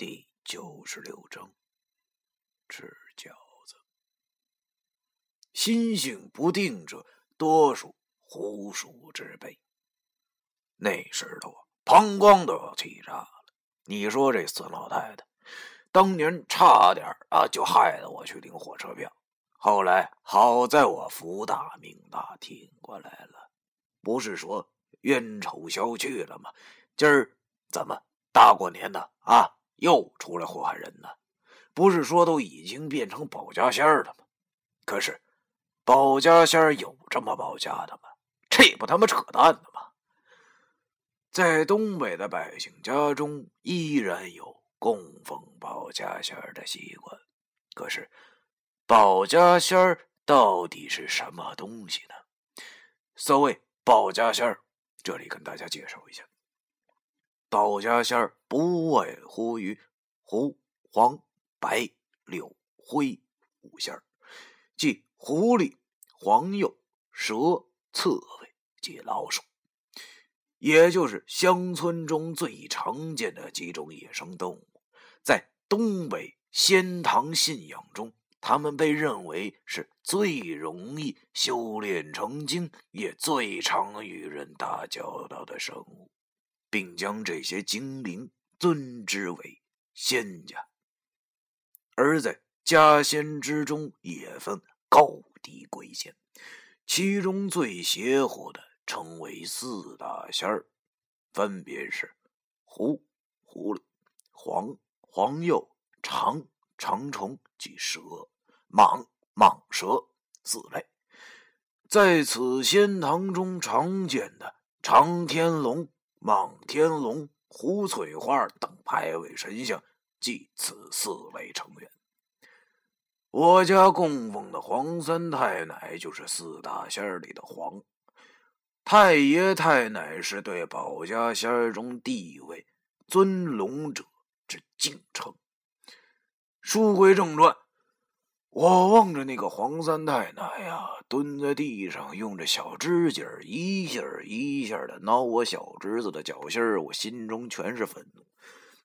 第九十六章，吃饺子。心性不定者，多数胡鼠之辈。那时候啊，膀胱都要气炸了。你说这孙老太太，当年差点啊，就害得我去领火车票。后来好在我福大命大，挺过来了。不是说冤仇消去了吗？今儿怎么大过年的啊？又出来祸害人呢？不是说都已经变成保家仙了吗？可是保家仙有这么保家的吗？这不他妈扯淡的吗？在东北的百姓家中，依然有供奉保家仙的习惯。可是保家仙到底是什么东西呢？所谓保家仙这里跟大家介绍一下。道家仙儿不外乎于胡、黄、白、柳、灰五仙儿，即狐狸、黄鼬、蛇、刺猬及老鼠，也就是乡村中最常见的几种野生动物。在东北仙堂信仰中，他们被认为是最容易修炼成精，也最常与人打交道的生物。并将这些精灵尊之为仙家，而在家仙之中也分高低贵贱，其中最邪乎的称为四大仙儿，分别是狐、狐狸、黄、黄鼬、长、长虫及蛇、蟒、蟒蛇四类。在此仙堂中常见的长天龙。莽天龙、胡翠花等牌位神像，即此四位成员。我家供奉的黄三太奶就是四大仙里的黄太爷太奶，是对保家仙中地位尊龙者之敬称。书归正传。我望着那个黄三太奶呀，蹲在地上，用着小指甲一下一下的挠我小侄子的脚心儿，我心中全是愤怒。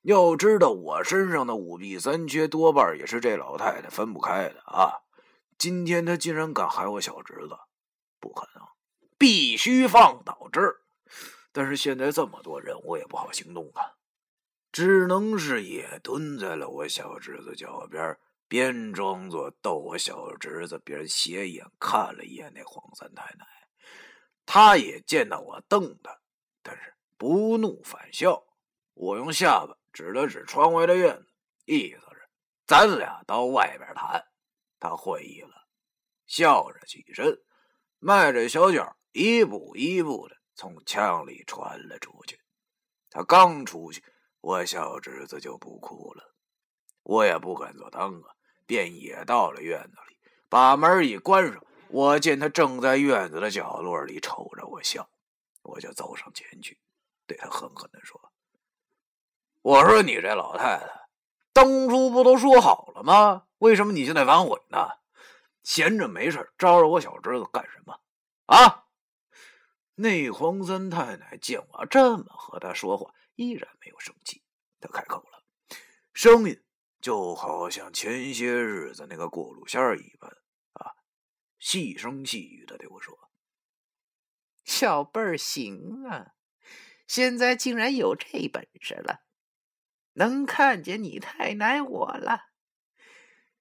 要知道，我身上的五弊三缺，多半也是这老太太分不开的啊！今天她竟然敢害我小侄子，不可能，必须放倒这儿。但是现在这么多人，我也不好行动啊，只能是也蹲在了我小侄子脚边边装作逗我小侄子，边斜眼看了一眼那黄三太奶。他也见到我瞪他，但是不怒反笑。我用下巴指了指窗外的院子，意思是咱俩到外边谈。他会意了，笑着起身，迈着小脚，一步一步的从墙里穿了出去。他刚出去，我小侄子就不哭了。我也不敢做当啊。便也到了院子里，把门一关上。我见他正在院子的角落里瞅着我笑，我就走上前去，对他狠狠地说：“我说你这老太太，当初不都说好了吗？为什么你现在反悔呢？闲着没事招惹我小侄子干什么？啊！”那黄三太太见我这么和他说话，依然没有生气，他开口了，声音。就好像前些日子那个过路仙儿一般啊，细声细语的对我说：“小辈儿行啊，现在竟然有这本事了，能看见你太奶我了。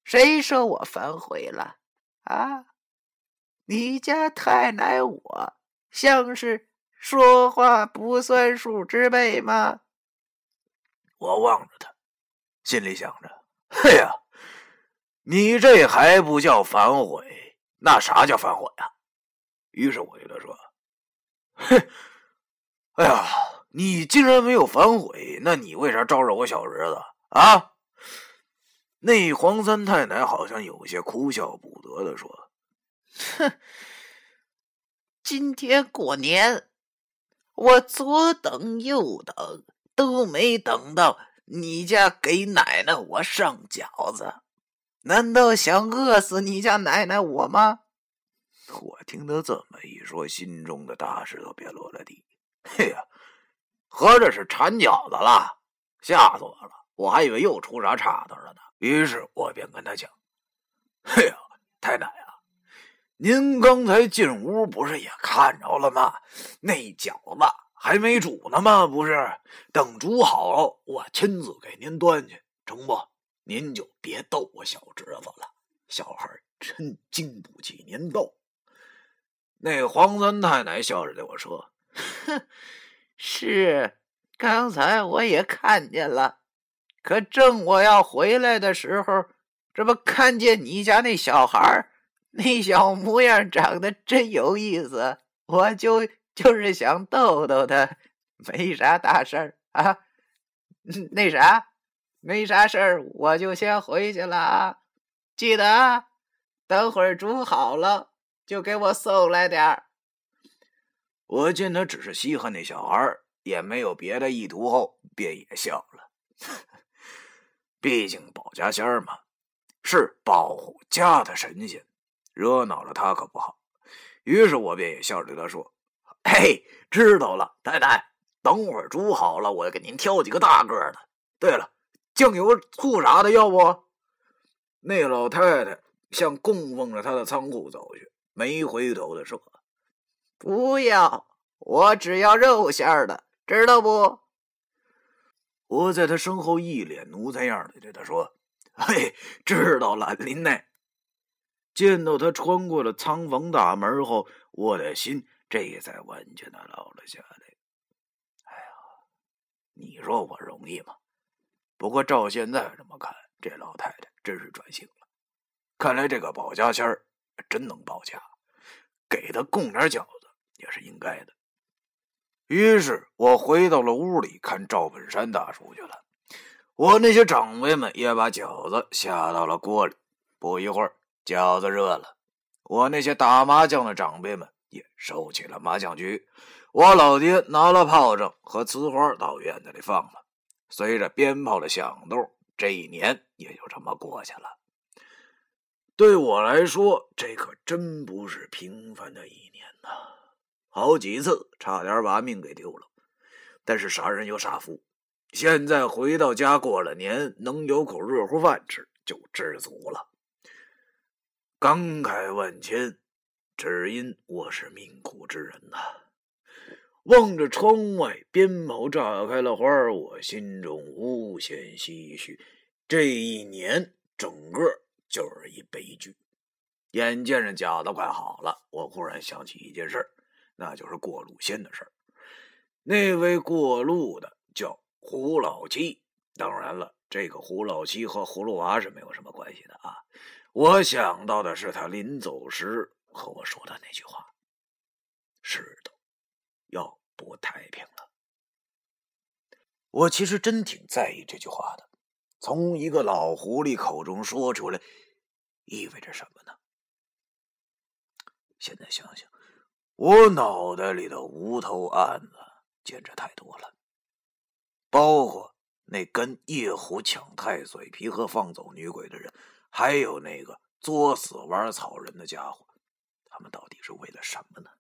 谁说我反悔了啊？你家太奶我像是说话不算数之辈吗？”我望着他。心里想着：“嘿呀，你这还不叫反悔？那啥叫反悔呀？”于是我对他说：“嘿，哎呀，你竟然没有反悔，那你为啥招惹我小侄子啊？”那黄三太奶好像有些哭笑不得的说：“哼，今天过年，我左等右等都没等到。”你家给奶奶我上饺子，难道想饿死你家奶奶我吗？我听他这么一说，心中的大石头便落了地。嘿呀，合着是馋饺子了，吓死我了！我还以为又出啥岔子了呢。于是我便跟他讲：“嘿呀，太奶啊，您刚才进屋不是也看着了吗？那饺子还没煮呢吗？不是，等煮好了，我亲自给您端去，成不？您就别逗我小侄子了，小孩真经不起您逗。”那黄三太奶笑着对我说：“哼，是，刚才我也看见了。可正我要回来的时候，这不看见你家那小孩那小模样长得真有意思，我就就是想逗逗他，没啥大事儿啊。那啥，没啥事儿，我就先回去了啊。记得啊，等会儿煮好了。”就给我送来点儿。我见他只是稀罕那小孩，也没有别的意图，后便也笑了。毕竟保家仙儿嘛，是保护家的神仙，惹恼了他可不好。于是我便也笑着对他说：“嘿，知道了，太太，等会儿煮好了，我给您挑几个大个的。对了，酱油、醋啥的要不？”那老太太向供奉着她的仓库走去。没回头的说：“不要，我只要肉馅的，知道不？”我在他身后一脸奴才样的对他说：“嘿，知道了，林内。”见到他穿过了仓房大门后，我的心这才完全的落了下来。哎呀，你说我容易吗？不过照现在这么看，这老太太真是转性了。看来这个保家仙儿。真能保家，给他供点饺子也是应该的。于是我回到了屋里看赵本山大叔去了。我那些长辈们也把饺子下到了锅里。不一会儿，饺子热了。我那些打麻将的长辈们也收起了麻将局。我老爹拿了炮仗和瓷花到院子里放了。随着鞭炮的响动，这一年也就这么过去了。对我来说，这可真不是平凡的一年呐！好几次差点把命给丢了，但是傻人有傻福，现在回到家过了年，能有口热乎饭吃，就知足了。感慨万千，只因我是命苦之人呐！望着窗外鞭炮炸开了花我心中无限唏嘘。这一年整个……就是一悲剧。眼见着饺子快好了，我忽然想起一件事那就是过路仙的事那位过路的叫胡老七，当然了，这个胡老七和葫芦娃是没有什么关系的啊。我想到的是他临走时和我说的那句话：“是的，要不太平了。”我其实真挺在意这句话的，从一个老狐狸口中说出来。意味着什么呢？现在想想，我脑袋里的无头案子简直太多了，包括那跟叶虎抢太岁皮和放走女鬼的人，还有那个作死玩草人的家伙，他们到底是为了什么呢？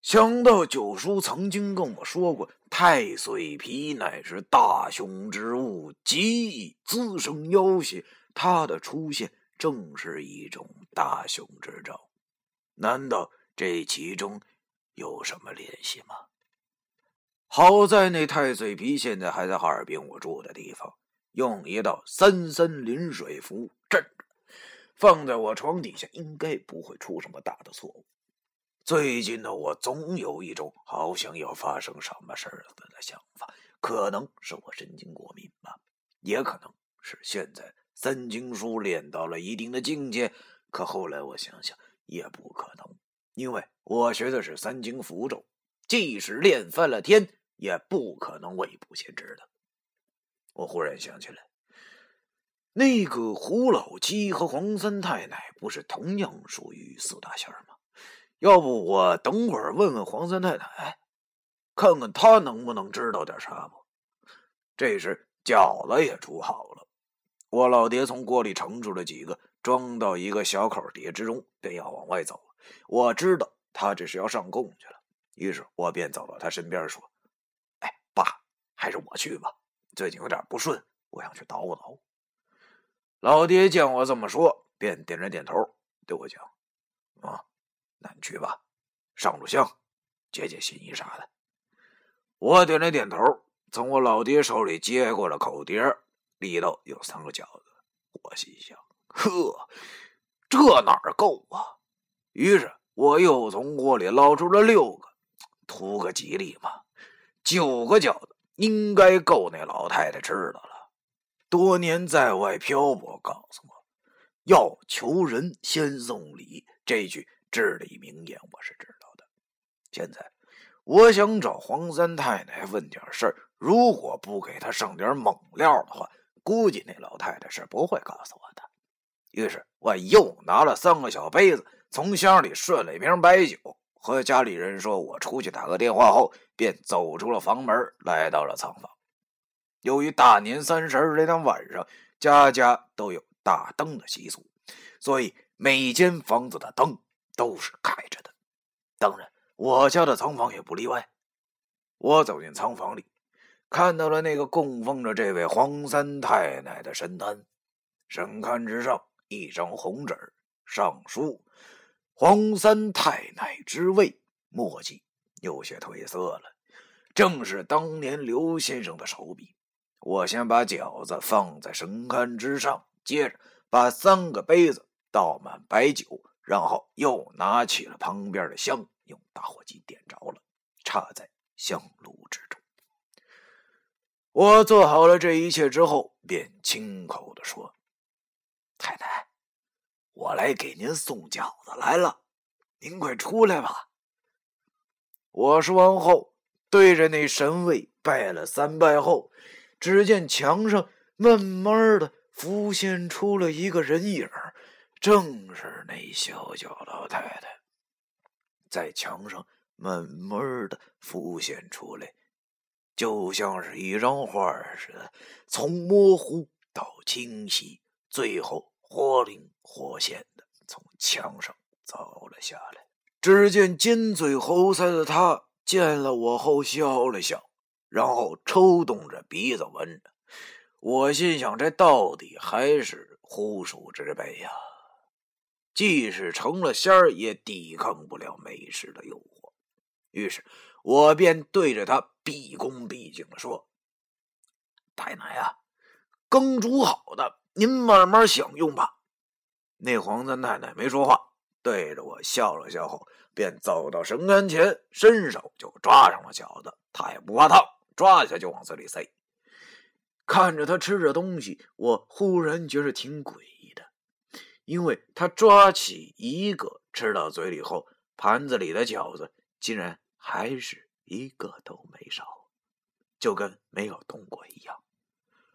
想到九叔曾经跟我说过，太岁皮乃是大凶之物，极易滋生妖邪。他的出现正是一种大凶之兆，难道这其中有什么联系吗？好在那太岁皮现在还在哈尔滨我住的地方，用一道三三临水符镇着，放在我床底下，应该不会出什么大的错误。最近呢，我总有一种好像要发生什么事儿的想法，可能是我神经过敏吧，也可能是现在。三经书练到了一定的境界，可后来我想想也不可能，因为我学的是三经符咒，即使练翻了天，也不可能未卜先知的。我忽然想起来，那个胡老七和黄三太奶不是同样属于四大仙吗？要不我等会儿问问黄三太奶，看看他能不能知道点啥不？这时饺子也煮好了。我老爹从锅里盛出了几个，装到一个小口碟之中，便要往外走。我知道他这是要上供去了，于是我便走到他身边说：“哎，爸，还是我去吧，最近有点不顺，我想去捣鼓捣鼓。老爹见我这么说，便点了点头，对我讲：“啊，那你去吧，上炷香，解解心意啥的。”我点了点头，从我老爹手里接过了口碟，里头有三个饺子。我心想：“呵，这哪够啊？”于是我又从锅里捞出了六个，图个吉利嘛。九个饺子应该够那老太太吃的了。多年在外漂泊，告诉我，要求人先送礼，这句至理名言我是知道的。现在我想找黄三太太问点事儿，如果不给她上点猛料的话，估计那老太太是不会告诉我的。于是我又拿了三个小杯子，从箱里顺了一瓶白酒，和家里人说我出去打个电话后，便走出了房门，来到了仓房。由于大年三十这天晚上，家家都有大灯的习俗，所以每间房子的灯都是开着的。当然，我家的仓房也不例外。我走进仓房里，看到了那个供奉着这位黄三太奶的神坛，神龛之上一张红纸，上书“黄三太奶之位”，墨迹有些褪色了，正是当年刘先生的手笔。我先把饺子放在神龛之上，接着把三个杯子倒满白酒，然后又拿起了旁边的香，用打火机点着了，插在香炉之中。我做好了这一切之后，便亲口的说：“太太，我来给您送饺子来了，您快出来吧。”我说完后，对着那神位拜了三拜后。只见墙上慢慢的浮现出了一个人影正是那小脚老太太，在墙上慢慢的浮现出来，就像是一张画似的，从模糊到清晰，最后活灵活现的从墙上走了下来。只见尖嘴猴腮的他见了我后笑了笑。然后抽动着鼻子闻着，我心想：这到底还是狐鼠之辈呀！即使成了仙儿，也抵抗不了美食的诱惑。于是，我便对着他毕恭毕敬的说：“太奶啊，羹煮好的，您慢慢享用吧。”那黄三太太没说话，对着我笑了笑后，便走到神龛前，伸手就抓上了饺子。他也不怕烫。抓一下就往嘴里塞，看着他吃着东西，我忽然觉得挺诡异的，因为他抓起一个吃到嘴里后，盘子里的饺子竟然还是一个都没少，就跟没有动过一样。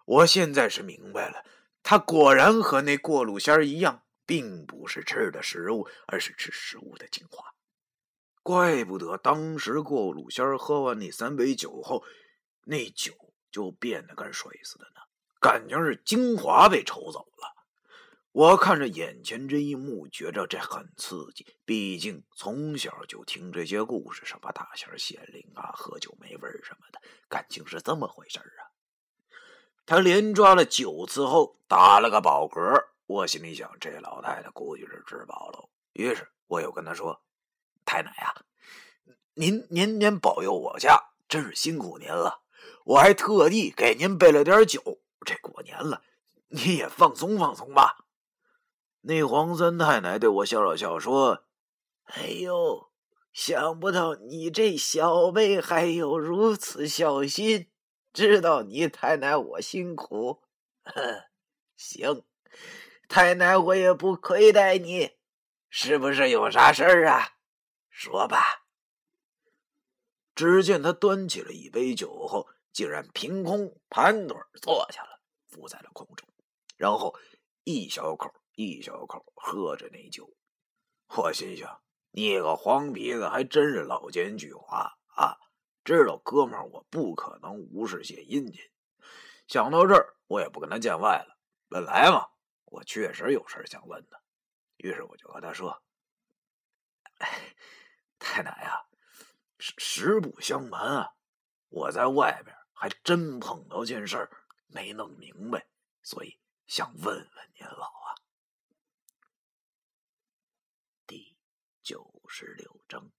我现在是明白了，他果然和那过路仙一样，并不是吃的食物，而是吃食物的精华。怪不得当时过路仙喝完那三杯酒后。那酒就变得跟水似的呢，感情是精华被抽走了。我看着眼前这一幕，觉着这很刺激。毕竟从小就听这些故事，什么大仙显灵啊，喝酒没味儿什么的，感情是这么回事啊。他连抓了九次后，打了个饱嗝。我心里想，这老太太估计是吃饱了。于是我又跟他说：“太奶啊，您年年保佑我家，真是辛苦您了。”我还特地给您备了点酒，这过年了，你也放松放松吧。那黄三太奶对我笑了笑，说：“哎呦，想不到你这小辈还有如此孝心，知道你太奶我辛苦。行，太奶我也不亏待你，是不是有啥事儿啊？说吧。”只见他端起了一杯酒后。竟然凭空盘腿坐下了，浮在了空中，然后一小口一小口喝着那酒。我心想：你个黄皮子还真是老奸巨猾啊！知道哥们儿我不可能无事献殷勤。想到这儿，我也不跟他见外了。本来嘛，我确实有事想问他，于是我就和他说：“太奶啊，实实不相瞒啊，我在外边。”还真碰到件事儿没弄明白，所以想问问您老啊。第九十六章。